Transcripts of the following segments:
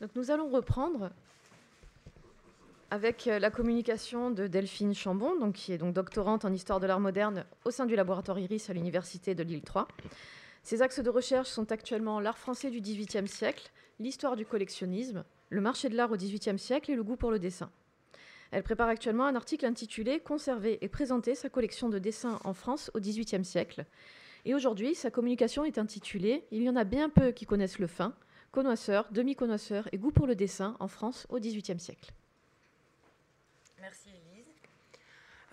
Donc nous allons reprendre avec euh, la communication de Delphine Chambon, donc, qui est donc doctorante en histoire de l'art moderne au sein du laboratoire IRIS à l'université de Lille 3. Ses axes de recherche sont actuellement l'art français du XVIIIe siècle, l'histoire du collectionnisme, le marché de l'art au XVIIIe siècle et le goût pour le dessin. Elle prépare actuellement un article intitulé Conserver et présenter sa collection de dessins en France au XVIIIe siècle. Et aujourd'hui, sa communication est intitulée Il y en a bien peu qui connaissent le fin, connoisseurs, demi-connoisseurs et goût pour le dessin en France au XVIIIe siècle. Merci Elise.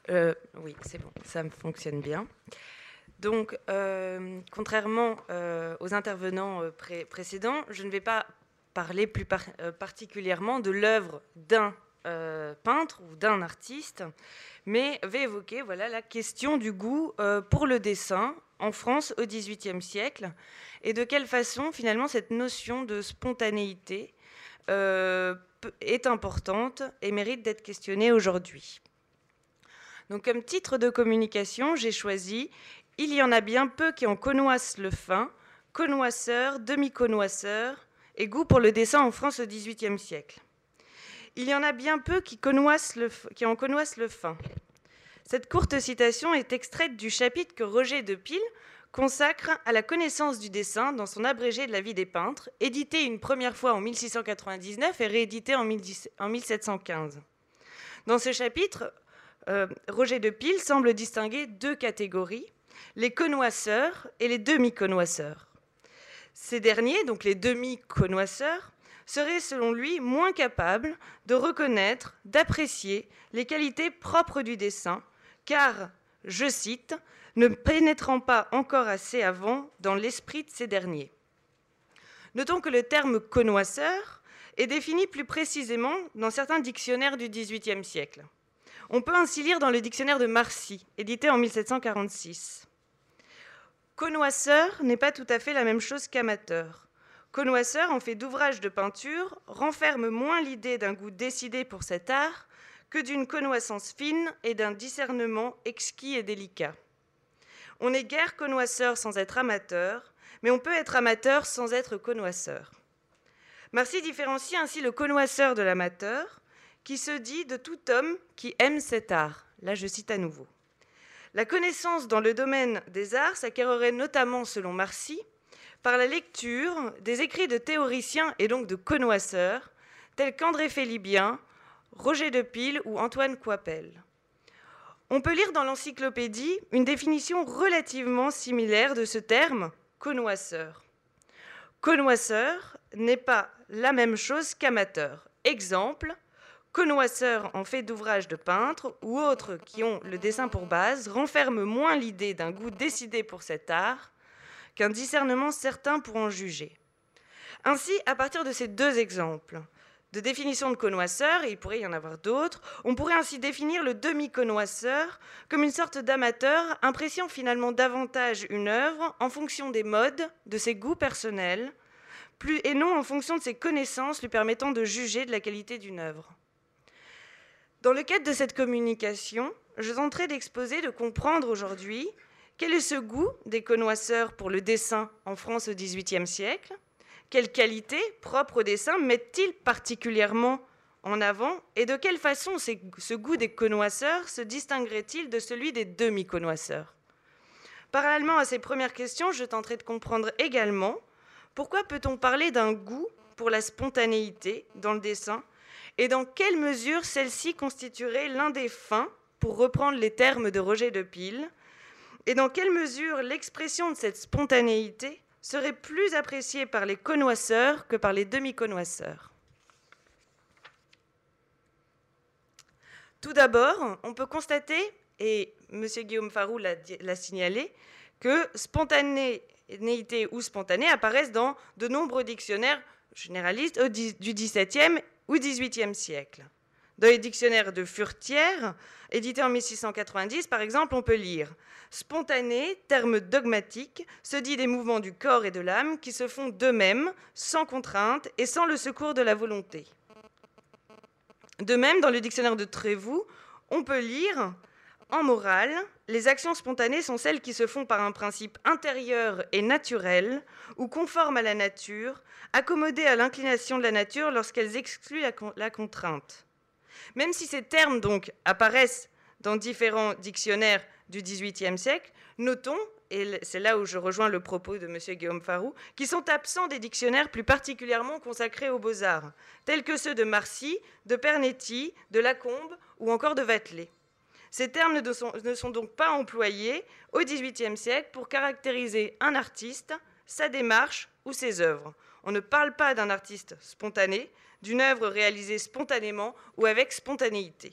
Euh, oui, c'est bon, ça fonctionne bien. Donc, euh, contrairement euh, aux intervenants précédents, je ne vais pas parler plus particulièrement de l'œuvre d'un peintre ou d'un artiste, mais vais évoquer voilà, la question du goût pour le dessin en France au XVIIIe siècle et de quelle façon finalement cette notion de spontanéité est importante et mérite d'être questionnée aujourd'hui. Donc comme titre de communication, j'ai choisi Il y en a bien peu qui en connoissent le fin, connoisseurs, demi-connoisseurs et goût pour le dessin en France au XVIIIe siècle. Il y en a bien peu qui, qui en connoissent le fin. Cette courte citation est extraite du chapitre que Roger de Pile consacre à la connaissance du dessin dans son abrégé de la vie des peintres, édité une première fois en 1699 et réédité en 1715. Dans ce chapitre, euh, Roger de Pile semble distinguer deux catégories, les connoisseurs et les demi-connoisseurs. Ces derniers, donc les demi-connoisseurs, seraient selon lui moins capables de reconnaître, d'apprécier les qualités propres du dessin, car, je cite, ne pénétrant pas encore assez avant dans l'esprit de ces derniers. Notons que le terme connoisseur est défini plus précisément dans certains dictionnaires du XVIIIe siècle. On peut ainsi lire dans le dictionnaire de Marcy, édité en 1746. Connoisseur n'est pas tout à fait la même chose qu'amateur. Connoisseur, en fait d'ouvrages de peinture, renferme moins l'idée d'un goût décidé pour cet art que d'une connoissance fine et d'un discernement exquis et délicat. On n'est guère connoisseur sans être amateur, mais on peut être amateur sans être connoisseur. Marcy différencie ainsi le connoisseur de l'amateur, qui se dit de tout homme qui aime cet art. Là, je cite à nouveau. La connaissance dans le domaine des arts s'acquérerait notamment, selon Marcy, par la lecture des écrits de théoriciens et donc de connoisseurs, tels qu'André Félibien, Roger de Pile ou Antoine Coipel. On peut lire dans l'encyclopédie une définition relativement similaire de ce terme, connoisseur. Connoisseur n'est pas la même chose qu'amateur. Exemple, connoisseur en fait d'ouvrages de peintre ou autres qui ont le dessin pour base renferme moins l'idée d'un goût décidé pour cet art qu'un discernement certain pour en juger. Ainsi, à partir de ces deux exemples, de définition de connoisseur, et il pourrait y en avoir d'autres, on pourrait ainsi définir le demi-connoisseur comme une sorte d'amateur appréciant finalement davantage une œuvre en fonction des modes, de ses goûts personnels, plus, et non en fonction de ses connaissances lui permettant de juger de la qualité d'une œuvre. Dans le cadre de cette communication, je tenterai d'exposer, de comprendre aujourd'hui quel est ce goût des connoisseurs pour le dessin en France au XVIIIe siècle, quelles qualités propres au dessin mettent-ils particulièrement en avant et de quelle façon ce goût des connoisseurs se distinguerait-il de celui des demi-connoisseurs? Parallèlement à ces premières questions, je tenterai de comprendre également pourquoi peut-on parler d'un goût pour la spontanéité dans le dessin et dans quelle mesure celle-ci constituerait l'un des fins, pour reprendre les termes de Roger de Pile, et dans quelle mesure l'expression de cette spontanéité serait plus apprécié par les connoisseurs que par les demi-connoisseurs. Tout d'abord, on peut constater, et M. Guillaume Farou l'a signalé, que spontanéité ou spontané apparaissent dans de nombreux dictionnaires généralistes du XVIIe ou XVIIIe siècle. Dans les dictionnaires de Furtière, édités en 1690, par exemple, on peut lire Spontané, terme dogmatique, se dit des mouvements du corps et de l'âme qui se font d'eux-mêmes, sans contrainte et sans le secours de la volonté. De même, dans le dictionnaire de Trévoux, on peut lire En morale, les actions spontanées sont celles qui se font par un principe intérieur et naturel, ou conforme à la nature, accommodées à l'inclination de la nature lorsqu'elles excluent la, contrainte. Même si ces termes donc apparaissent dans différents dictionnaires du XVIIIe siècle, notons, et c'est là où je rejoins le propos de M. Guillaume Farou, qui sont absents des dictionnaires plus particulièrement consacrés aux beaux-arts, tels que ceux de Marcy, de Pernetti, de Lacombe ou encore de Vatelet. Ces termes ne sont, donc pas employés au XVIIIe siècle pour caractériser un artiste, sa démarche ou ses œuvres. On ne parle pas d'un artiste spontané, d'une œuvre réalisée spontanément ou avec spontanéité.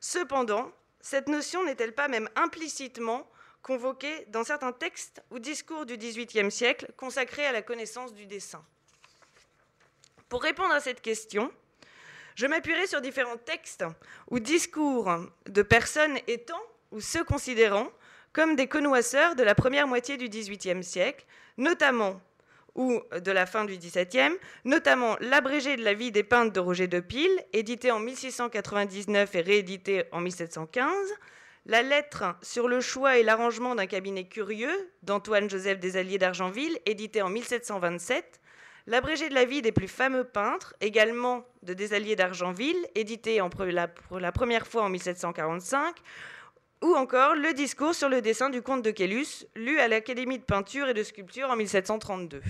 Cependant, cette notion n'est-elle pas même implicitement convoquée dans certains textes ou discours du XVIIIe siècle consacrés à la connaissance du dessin? Pour répondre à cette question, je m'appuierai sur différents textes ou discours de personnes étant ou se considérant comme des connoisseurs de la première moitié du XVIIIe siècle, notamment ou de la fin du XVIIe, notamment l'abrégé de la vie des peintres de Roger de Pile, édité en 1699 et réédité en 1715, la lettre sur le choix et l'arrangement d'un cabinet curieux d'Antoine-Joseph Desalliés d'Argenville, édité en 1727, L'abrégé de la vie des plus fameux peintres, également de Desalliés d'Argenville, édité pour la première fois en 1745, ou encore le discours sur le dessin du comte de Quélus, lu à l'Académie de peinture et de sculpture en 1732.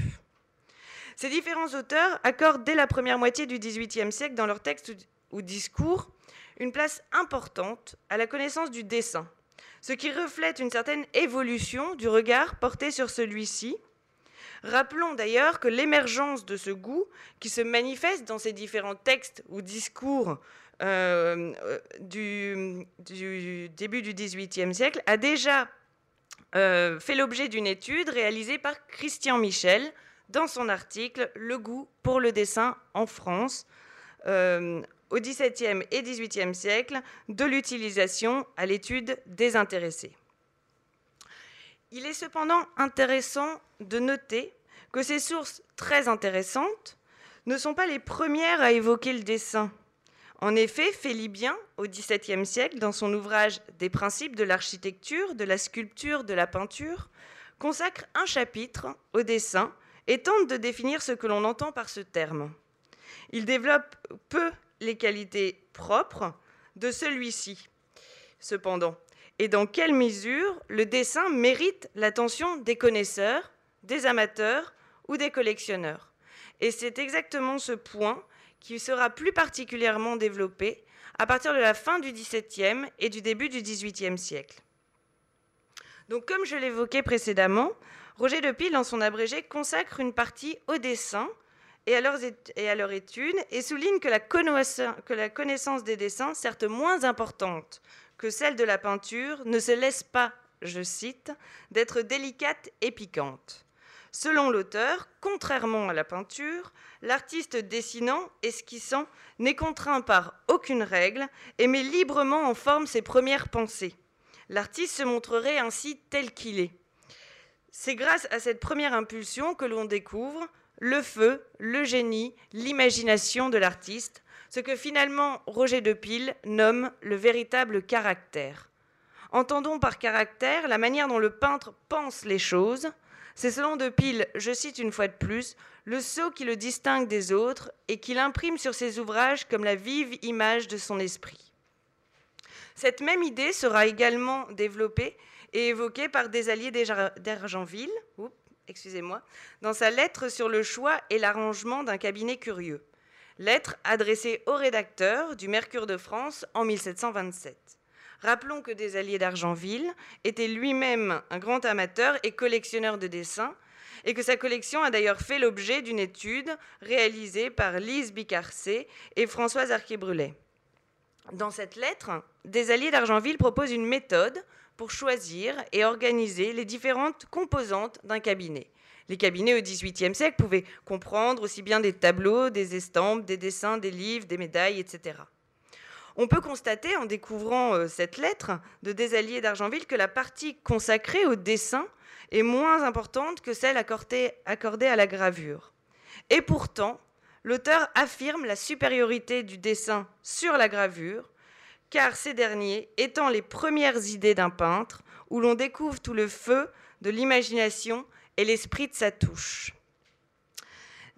Ces différents auteurs accordent dès la première moitié du XVIIIe siècle dans leurs textes ou discours une place importante à la connaissance du dessin, ce qui reflète une certaine évolution du regard porté sur celui-ci, Rappelons d'ailleurs que l'émergence de ce goût, qui se manifeste dans ces différents textes ou discours euh, euh, du, début du XVIIIe siècle, a déjà euh, fait l'objet d'une étude réalisée par Christian Michel dans son article Le goût pour le dessin en France au XVIIe et XVIIIe siècle, de l'utilisation à l'étude des intéressés. Il est cependant intéressant de noter que ces sources très intéressantes ne sont pas les premières à évoquer le dessin. En effet, Félibien, au XVIIe siècle, dans son ouvrage Des principes de l'architecture, de la sculpture, de la peinture, consacre un chapitre au dessin et tente de définir ce que l'on entend par ce terme. Il développe peu les qualités propres de celui-ci. Cependant, et dans quelle mesure le dessin mérite l'attention des connaisseurs, des amateurs ou des collectionneurs? Et c'est exactement ce point qui sera plus particulièrement développé à partir de la fin du XVIIe et du début du XVIIIe siècle. Donc, comme je l'évoquais précédemment, Roger de Pile, dans son abrégé, consacre une partie au dessin et à, leur étude et souligne que la connaissance des dessins, certes moins importante que celle de la peinture ne se laisse pas, je cite, d'être délicate et piquante. Selon l'auteur, contrairement à la peinture, l'artiste dessinant, esquissant, n'est contraint par aucune règle et met librement en forme ses premières pensées. L'artiste se montrerait ainsi tel qu'il est. C'est grâce à cette première impulsion que l'on découvre le feu, le génie, l'imagination de l'artiste, ce que finalement Roger de Pile nomme le véritable caractère. Entendons par caractère la manière dont le peintre pense les choses. C'est selon de Pile, je cite une fois de plus, le sceau qui le distingue des autres et qui l'imprime sur ses ouvrages comme la vive image de son esprit. Cette même idée sera également développée et évoquée par des alliés d'Argenville, excusez-moi, dans sa lettre sur le choix et l'arrangement d'un cabinet curieux lettre adressée au rédacteur du Mercure de France en 1727. Rappelons que des alliés d'Argenville était lui-même un grand amateur et collectionneur de dessins, et que sa collection a d'ailleurs fait l'objet d'une étude réalisée par Lise Bicarcé et Françoise Arquet-Brulet. Dans cette lettre, des alliés d'Argenville proposent une méthode pour choisir et organiser les différentes composantes d'un cabinet. Les cabinets au XVIIIe siècle pouvaient comprendre aussi bien des tableaux, des estampes, des dessins, des livres, des médailles, etc. On peut constater en découvrant euh, cette lettre de Desalliés d'Argenville que la partie consacrée au dessin est moins importante que celle accordée, accordée à la gravure. Et pourtant, l'auteur affirme la supériorité du dessin sur la gravure, car ces derniers étant les premières idées d'un peintre, où l'on découvre tout le feu de l'imagination et l'esprit de sa touche.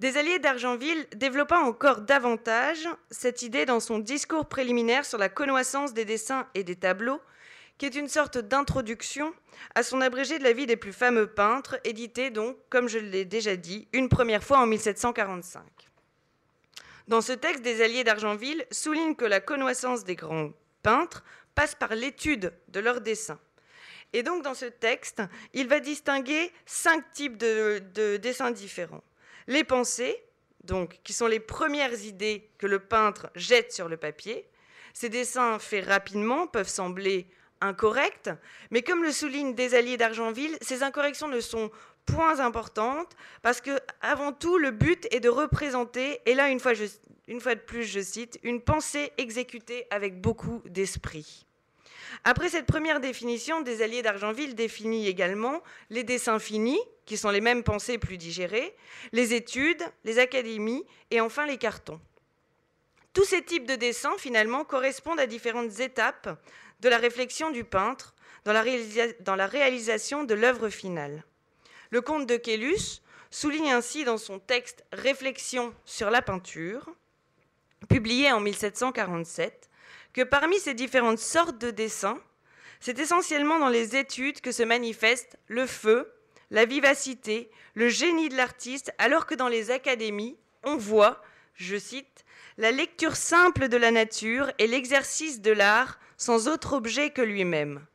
Des alliés d'Argenville développa encore davantage cette idée dans son discours préliminaire sur la connoissance des dessins et des tableaux, qui est une sorte d'introduction à son abrégé de la vie des plus fameux peintres, édité donc, comme je l'ai déjà dit, une première fois en 1745. Dans ce texte, des alliés d'Argenville soulignent que la connoissance des grands peintres passe par l'étude de leurs dessins. Et donc dans ce texte, il va distinguer cinq types de, dessins différents. Les pensées, donc, qui sont les premières idées que le peintre jette sur le papier. Ces dessins faits rapidement peuvent sembler incorrects, mais comme le souligne des alliés d'Argenville, ces incorrections ne sont point importantes parce que, avant tout, le but est de représenter, et là, une fois de plus, je cite, une pensée exécutée avec beaucoup d'esprit. Après cette première définition, des alliés d'Argenville définit également les dessins finis, qui sont les mêmes pensées plus digérées, les études, les académies et enfin les cartons. Tous ces types de dessins, finalement, correspondent à différentes étapes de la réflexion du peintre dans la, réalisation de l'œuvre finale. Le comte de Quélus souligne ainsi dans son texte Réflexion sur la peinture, publié en 1747, que parmi ces différentes sortes de dessins, c'est essentiellement dans les études que se manifeste le feu, la vivacité, le génie de l'artiste, alors que dans les académies, on voit, je cite, la lecture simple de la nature et l'exercice de l'art sans autre objet que lui-même.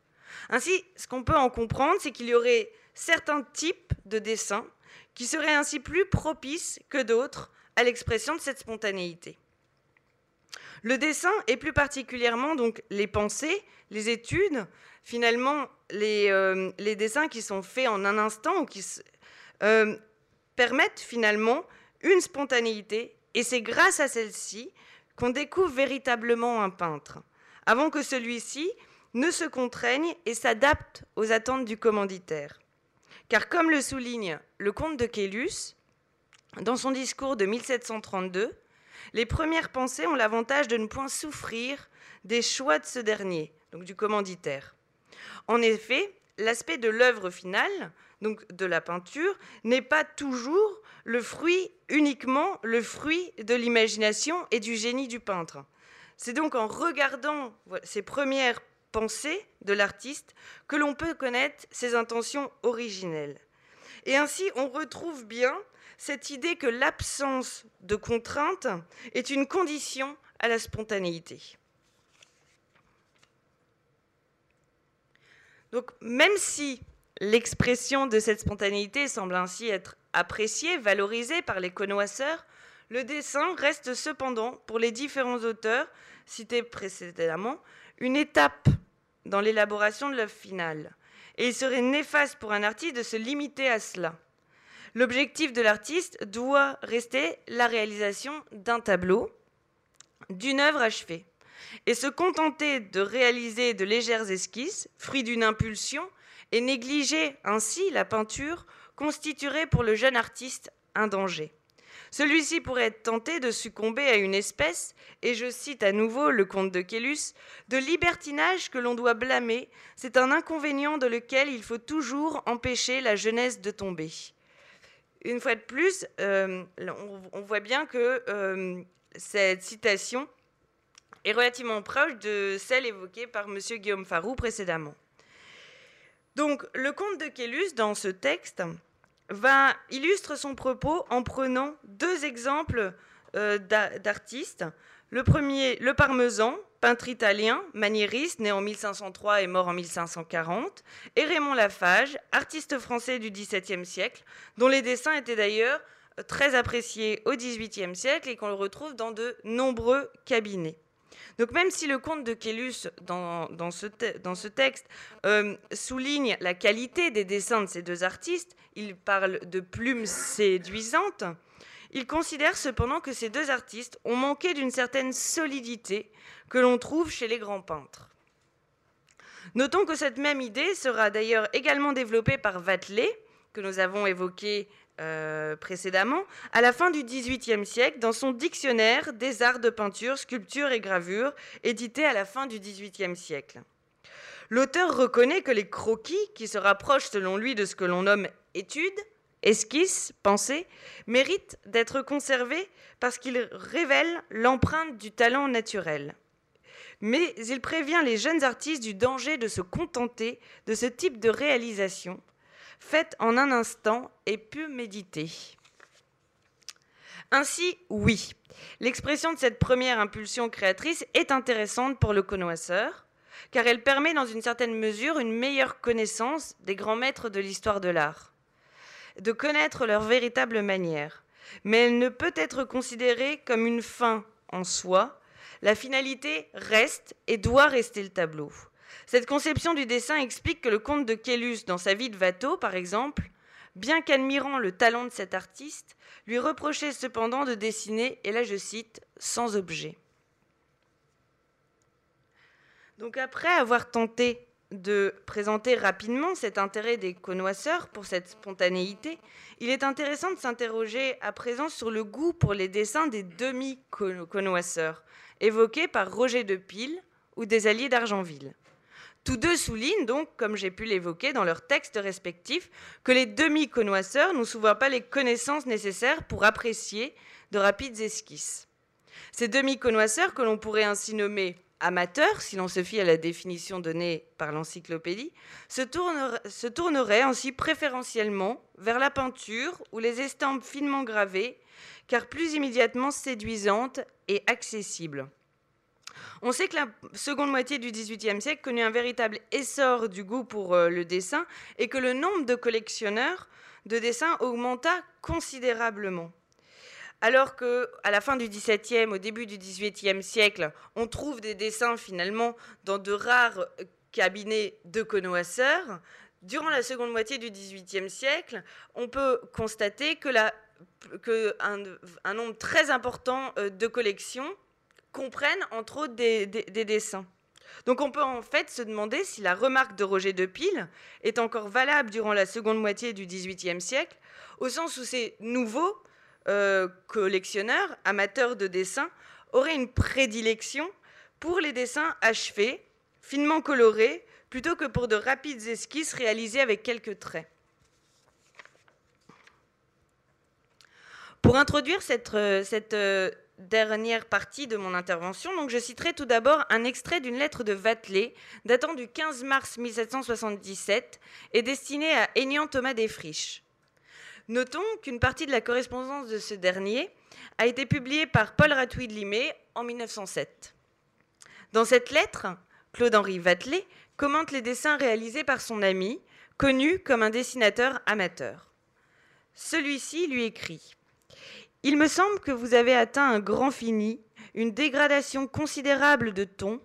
Ainsi, ce qu'on peut en comprendre, c'est qu'il y aurait certains types de dessins qui seraient ainsi plus propices que d'autres à l'expression de cette spontanéité. Le dessin, et plus particulièrement donc les pensées, les études, finalement les, euh, dessins qui sont faits en un instant ou qui euh, permettent finalement une spontanéité, et c'est grâce à celle-ci qu'on découvre véritablement un peintre, avant que celui-ci ne se contraigne et s'adapte aux attentes du commanditaire. Car comme le souligne le comte de Quélus, dans son discours de 1732, les premières pensées ont l'avantage de ne point souffrir des choix de ce dernier, donc du commanditaire. En effet, l'aspect de l'œuvre finale, donc de la peinture, n'est pas toujours le fruit uniquement le fruit de l'imagination et du génie du peintre. C'est donc en regardant ces premières pensées de l'artiste que l'on peut connaître ses intentions originelles. Et ainsi, on retrouve bien cette idée que l'absence de contrainte est une condition à la spontanéité. Donc même si l'expression de cette spontanéité semble ainsi être appréciée, valorisée par les connoisseurs, le dessin reste cependant, pour les différents auteurs cités précédemment, une étape dans l'élaboration de l'œuvre finale. Et il serait néfaste pour un artiste de se limiter à cela. L'objectif de l'artiste doit rester la réalisation d'un tableau, d'une œuvre achevée. Et se contenter de réaliser de légères esquisses, fruits d'une impulsion, et négliger ainsi la peinture, constituerait pour le jeune artiste un danger. Celui-ci pourrait être tenté de succomber à une espèce, et je cite à nouveau le comte de Quélus, de libertinage que l'on doit blâmer, c'est un inconvénient de lequel il faut toujours empêcher la jeunesse de tomber une fois de plus, euh, on, voit bien que euh, cette citation est relativement proche de celle évoquée par M. Guillaume Farou précédemment. Donc, le comte de Quélus, dans ce texte, va illustre son propos en prenant deux exemples euh, d'artistes. Le premier, le Parmesan, peintre italien, maniériste, né en 1503 et mort en 1540, et Raymond Lafage, artiste français du XVIIe siècle, dont les dessins étaient d'ailleurs très appréciés au XVIIIe siècle et qu'on le retrouve dans de nombreux cabinets. Donc même si le comte de Quélus, dans, ce, dans ce, texte, euh, souligne la qualité des dessins de ces deux artistes, il parle de plumes séduisantes, il considère cependant que ces deux artistes ont manqué d'une certaine solidité que l'on trouve chez les grands peintres. Notons que cette même idée sera d'ailleurs également développée par Vatelet, que nous avons évoqué euh, précédemment, à la fin du XVIIIe siècle, dans son dictionnaire des arts de peinture, sculpture et gravure, édité à la fin du XVIIIe siècle. L'auteur reconnaît que les croquis, qui se rapprochent selon lui de ce que l'on nomme études, esquisses, pensées, méritent d'être conservés parce qu'ils révèlent l'empreinte du talent naturel. Mais il prévient les jeunes artistes du danger de se contenter de ce type de réalisation, faite en un instant et peu méditée. Ainsi, oui, l'expression de cette première impulsion créatrice est intéressante pour le connoisseur, car elle permet dans une certaine mesure une meilleure connaissance des grands maîtres de l'histoire de l'art, de connaître leur véritable manière. Mais elle ne peut être considérée comme une fin en soi. La finalité reste et doit rester le tableau. Cette conception du dessin explique que le comte de Kélus, dans sa vie de Watteau par exemple, bien qu'admirant le talent de cet artiste, lui reprochait cependant de dessiner, et là je cite, sans objet. Donc après avoir tenté de présenter rapidement cet intérêt des connoisseurs pour cette spontanéité, il est intéressant de s'interroger à présent sur le goût pour les dessins des demi-connoisseurs, évoqués par Roger de Pile ou des alliés d'Argenville. Tous deux soulignent donc, comme j'ai pu l'évoquer dans leurs textes respectifs, que les demi-connoisseurs n'ont souvent pas les connaissances nécessaires pour apprécier de rapides esquisses. Ces demi-connoisseurs, que l'on pourrait ainsi nommer amateur, si l'on se fie à la définition donnée par l'encyclopédie, se, tournerait, ainsi préférentiellement vers la peinture ou les estampes finement gravées, car plus immédiatement séduisantes et accessibles. On sait que la seconde moitié du XVIIIe siècle connut un véritable essor du goût pour euh, le dessin et que le nombre de collectionneurs de dessins augmenta considérablement. Alors que à la fin du XVIIe, au début du XVIIIe siècle, on trouve des dessins finalement dans de rares euh, cabinets de connoisseurs, durant la seconde moitié du XVIIIe siècle, on peut constater que, un, nombre très important euh, de collections comprennent entre autres des, des, dessins. Donc on peut en fait se demander si la remarque de Roger de Pile est encore valable durant la seconde moitié du XVIIIe siècle, au sens où ces nouveaux euh, collectionneurs, amateurs de dessin, auraient une prédilection pour les dessins achevés, finement colorés, plutôt que pour de rapides esquisses réalisées avec quelques traits. Pour introduire cette, euh, euh, dernière partie de mon intervention, je citerai tout d'abord un extrait d'une lettre de Vatelet datant du 15 mars 1777 et destinée à Aignan Thomas Desfriches. Notons qu'une partie de la correspondance de ce dernier a été publiée par Paul Ratouille de Limay en 1907. Dans cette lettre, Claude-Henri Vatelet commente les dessins réalisés par son ami, connu comme un dessinateur amateur. Celui-ci lui écrit Il me semble que vous avez atteint un grand fini, une dégradation considérable de ton,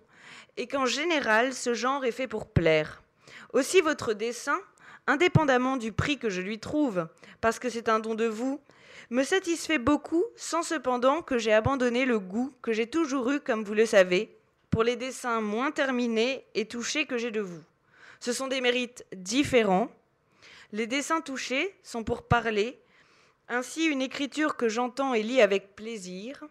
et qu'en général ce genre est fait pour plaire. Aussi votre dessin, indépendamment du prix que je lui trouve, parce que c'est un don de vous, me satisfait beaucoup, sans cependant que j'ai abandonné le goût que j'ai toujours eu, comme vous le savez, pour les dessins moins terminés et touchés que j'ai de vous. Ce sont des mérites différents. Les dessins touchés sont pour parler, ainsi une écriture que j'entends et lis avec plaisir.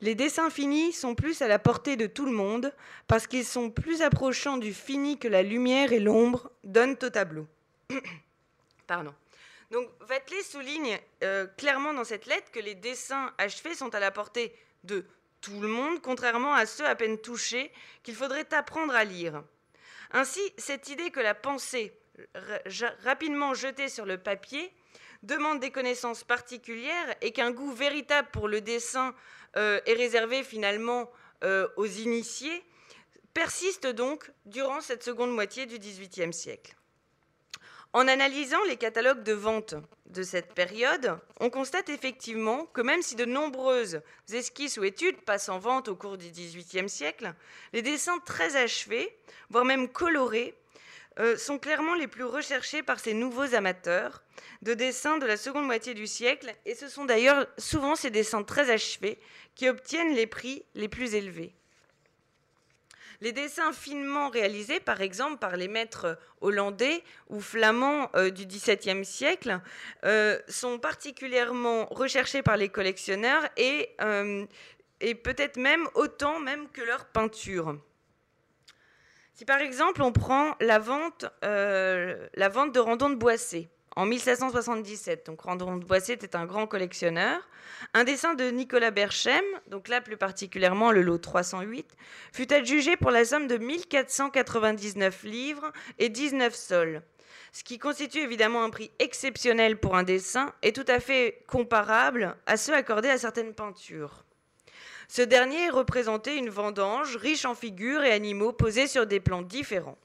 Les dessins finis sont plus à la portée de tout le monde parce qu'ils sont plus approchants du fini que la lumière et l'ombre donnent au tableau. Pardon. Donc Vatelet souligne euh, clairement dans cette lettre que les dessins achevés sont à la portée de tout le monde, contrairement à ceux à peine touchés qu'il faudrait apprendre à lire. Ainsi, cette idée que la pensée, rapidement jetée sur le papier, demande des connaissances particulières et qu'un goût véritable pour le dessin euh, est réservé finalement euh, aux initiés, persiste donc durant cette seconde moitié du XVIIIe siècle. En analysant les catalogues de vente de cette période, on constate effectivement que même si de nombreuses esquisses ou études passent en vente au cours du XVIIIe siècle, les dessins très achevés, voire même colorés, euh, sont clairement les plus recherchés par ces nouveaux amateurs de dessins de la seconde moitié du siècle, et ce sont d'ailleurs souvent ces dessins très achevés qui obtiennent les prix les plus élevés. Les dessins finement réalisés, par exemple, par les maîtres hollandais ou flamands euh, du XVIIe siècle, euh, sont particulièrement recherchés par les collectionneurs et, euh, peut-être même autant même que leurs peintures. Si par exemple on prend la vente, la vente de Randon de Boissé, en 1777. Donc Randon de Boissé était un grand collectionneur. Un dessin de Nicolas Berchem, donc là plus particulièrement le lot 308, fut adjugé pour la somme de 1499 livres et 19 sols. Ce qui constitue évidemment un prix exceptionnel pour un dessin et tout à fait comparable à ceux accordés à certaines peintures. Ce dernier représentait une vendange riche en figures et animaux posés sur des plans différents.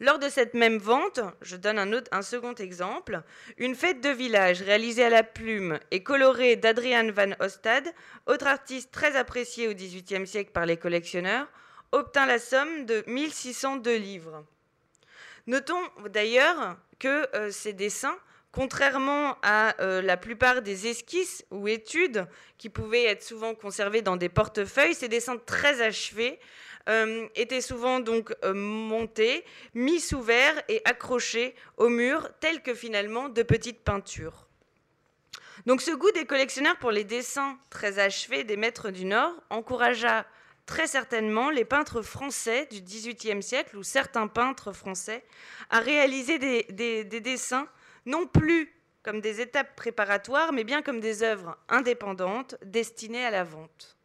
Lors de cette même vente, je donne un, second exemple, une fête de village réalisée à la plume et colorée d'Adrian van Ostad, autre artiste très apprécié au XVIIIe siècle par les collectionneurs, obtint la somme de 1602 livres. Notons d'ailleurs que euh, ces dessins, contrairement à euh, la plupart des esquisses ou études qui pouvaient être souvent conservées dans des portefeuilles, ces dessins très achevés euh, étaient souvent donc euh, montés, mis sous verre et accrochés au mur, tels que finalement de petites peintures. Donc ce goût des collectionneurs pour les dessins très achevés des maîtres du Nord encouragea très certainement les peintres français du XVIIIe siècle ou certains peintres français à réaliser des dessins non plus comme des étapes préparatoires, mais bien comme des œuvres indépendantes destinées à la vente.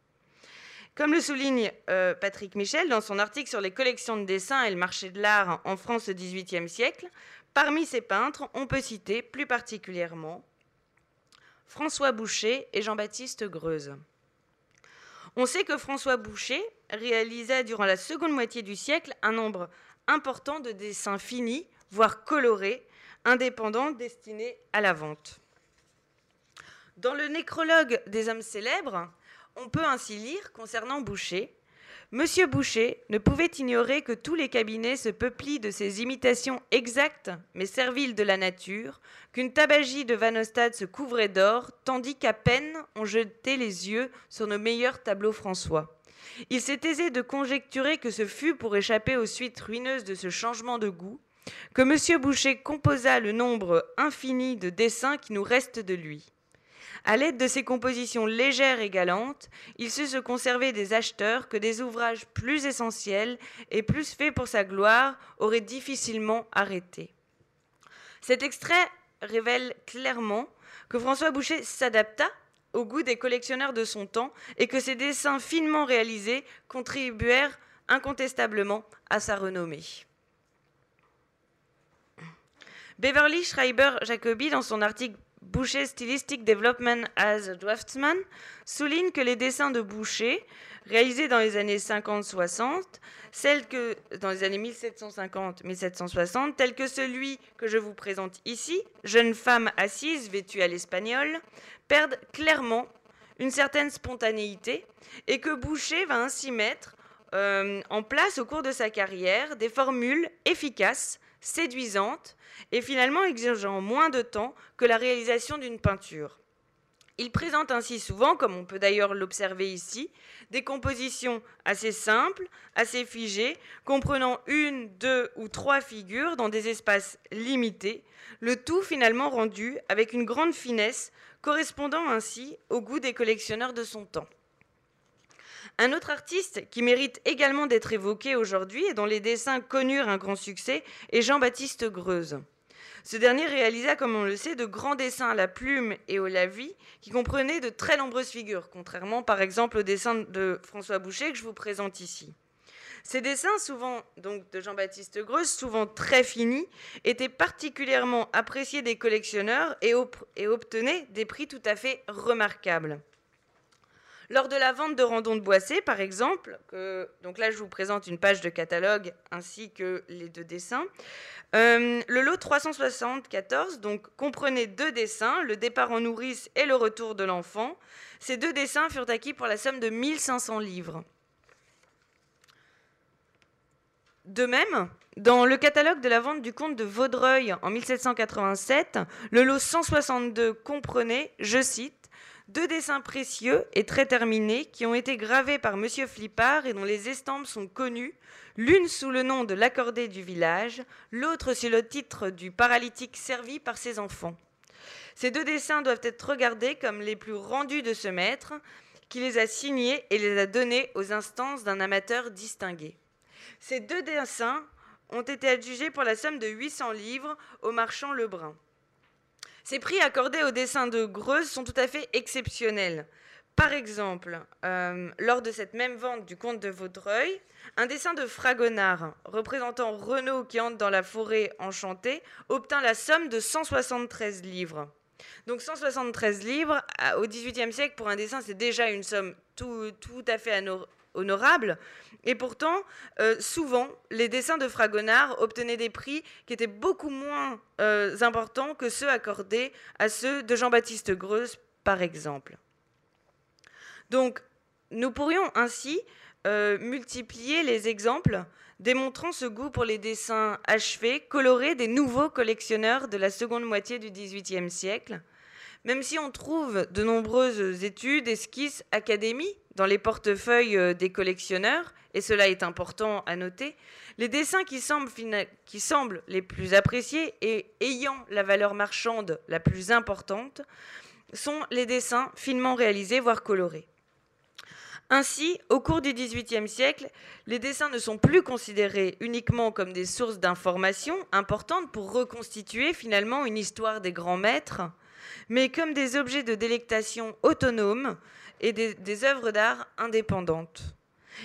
Comme le souligne euh, Patrick Michel dans son article sur les collections de dessins et le marché de l'art en France au XVIIIe siècle, parmi ces peintres, on peut citer plus particulièrement François Boucher et Jean-Baptiste Greuze. On sait que François Boucher réalisa durant la seconde moitié du siècle un nombre important de dessins finis, voire colorés, indépendants destinés à la vente. Dans le nécrologue des hommes célèbres, on peut ainsi lire concernant Boucher Monsieur Boucher ne pouvait ignorer que tous les cabinets se peuplient de ces imitations exactes mais serviles de la nature, qu'une tabagie de Van Ostade se couvrait d'or, tandis qu'à peine on jetait les yeux sur nos meilleurs tableaux François. Il s'est aisé de conjecturer que ce fut pour échapper aux suites ruineuses de ce changement de goût que Monsieur Boucher composa le nombre infini de dessins qui nous restent de lui. À l'aide de ses compositions légères et galantes, il sut se conserver des acheteurs que des ouvrages plus essentiels et plus faits pour sa gloire auraient difficilement arrêté. Cet extrait révèle clairement que François Boucher s'adapta au goût des collectionneurs de son temps et que ses dessins finement réalisés contribuèrent incontestablement à sa renommée. Beverly Schreiber Jacobi, dans son article Boucher Stylistic Development as a Draftsman souligne que les dessins de Boucher, réalisés dans les années 50-60, celles que dans les années 1750-1760, tels que celui que je vous présente ici, jeune femme assise vêtue à l'espagnol, perdent clairement une certaine spontanéité et que Boucher va ainsi mettre euh, en place au cours de sa carrière des formules efficaces, séduisantes et finalement exigeant moins de temps que la réalisation d'une peinture. Il présente ainsi souvent, comme on peut d'ailleurs l'observer ici, des compositions assez simples, assez figées, comprenant une, deux ou trois figures dans des espaces limités, le tout finalement rendu avec une grande finesse, correspondant ainsi au goût des collectionneurs de son temps. Un autre artiste qui mérite également d'être évoqué aujourd'hui et dont les dessins connurent un grand succès est Jean-Baptiste Greuze. Ce dernier réalisa, comme on le sait, de grands dessins à la plume et au lavis qui comprenaient de très nombreuses figures, contrairement par exemple au dessin de François Boucher que je vous présente ici. Ces dessins, souvent donc de Jean-Baptiste Greuze, souvent très finis, étaient particulièrement appréciés des collectionneurs et, et obtenaient des prix tout à fait remarquables. Lors de la vente de Randon de Boissé, par exemple, donc là je vous présente une page de catalogue ainsi que les deux dessins, euh, le lot 374 donc, comprenait deux dessins, le départ en nourrice et le retour de l'enfant. Ces deux dessins furent acquis pour la somme de 1500 livres. De même, dans le catalogue de la vente du comte de Vaudreuil en 1787, le lot 162 comprenait, je cite, deux dessins précieux et très terminés qui ont été gravés par M. Flippard et dont les estampes sont connues, l'une sous le nom de l'accordé du village, l'autre sous le titre du paralytique servi par ses enfants. Ces deux dessins doivent être regardés comme les plus rendus de ce maître, qui les a signés et les a donnés aux instances d'un amateur distingué. Ces deux dessins ont été adjugés pour la somme de 800 livres au marchand Lebrun. Ces prix accordés aux dessins de Greuze sont tout à fait exceptionnels. Par exemple, euh, lors de cette même vente du comte de Vaudreuil, un dessin de Fragonard représentant Renaud qui entre dans la forêt enchantée obtint la somme de 173 livres. Donc 173 livres au XVIIIe siècle pour un dessin, c'est déjà une somme tout, tout à fait honorable. Et pourtant, euh, souvent, les dessins de Fragonard obtenaient des prix qui étaient beaucoup moins euh, importants que ceux accordés à ceux de Jean-Baptiste Greuze, par exemple. Donc, nous pourrions ainsi euh, multiplier les exemples démontrant ce goût pour les dessins achevés, colorés des nouveaux collectionneurs de la seconde moitié du XVIIIe siècle. Même si on trouve de nombreuses études, esquisses, académies dans les portefeuilles euh, des collectionneurs, et cela est important à noter, les dessins qui semblent, qui semblent les plus appréciés et ayant la valeur marchande la plus importante sont les dessins finement réalisés, voire colorés. Ainsi, au cours du XVIIIe siècle, les dessins ne sont plus considérés uniquement comme des sources d'informations importantes pour reconstituer finalement une histoire des grands maîtres, mais comme des objets de délectation autonomes et des, œuvres d'art indépendantes.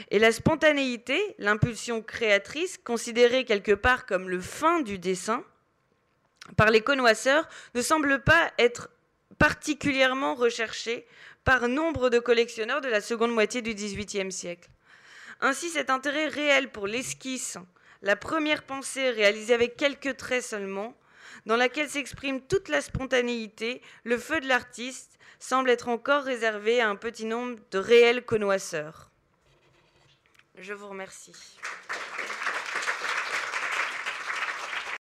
Et la spontanéité, l'impulsion créatrice, considérée quelque part comme le fin du dessin, par les connoisseurs, ne semble pas être particulièrement recherchée par nombre de collectionneurs de la seconde moitié du XVIIIe siècle. Ainsi, cet intérêt réel pour l'esquisse, la première pensée réalisée avec quelques traits seulement, dans laquelle s'exprime toute la spontanéité, le feu de l'artiste, semble être encore réservé à un petit nombre de réels connoisseurs. Je vous remercie.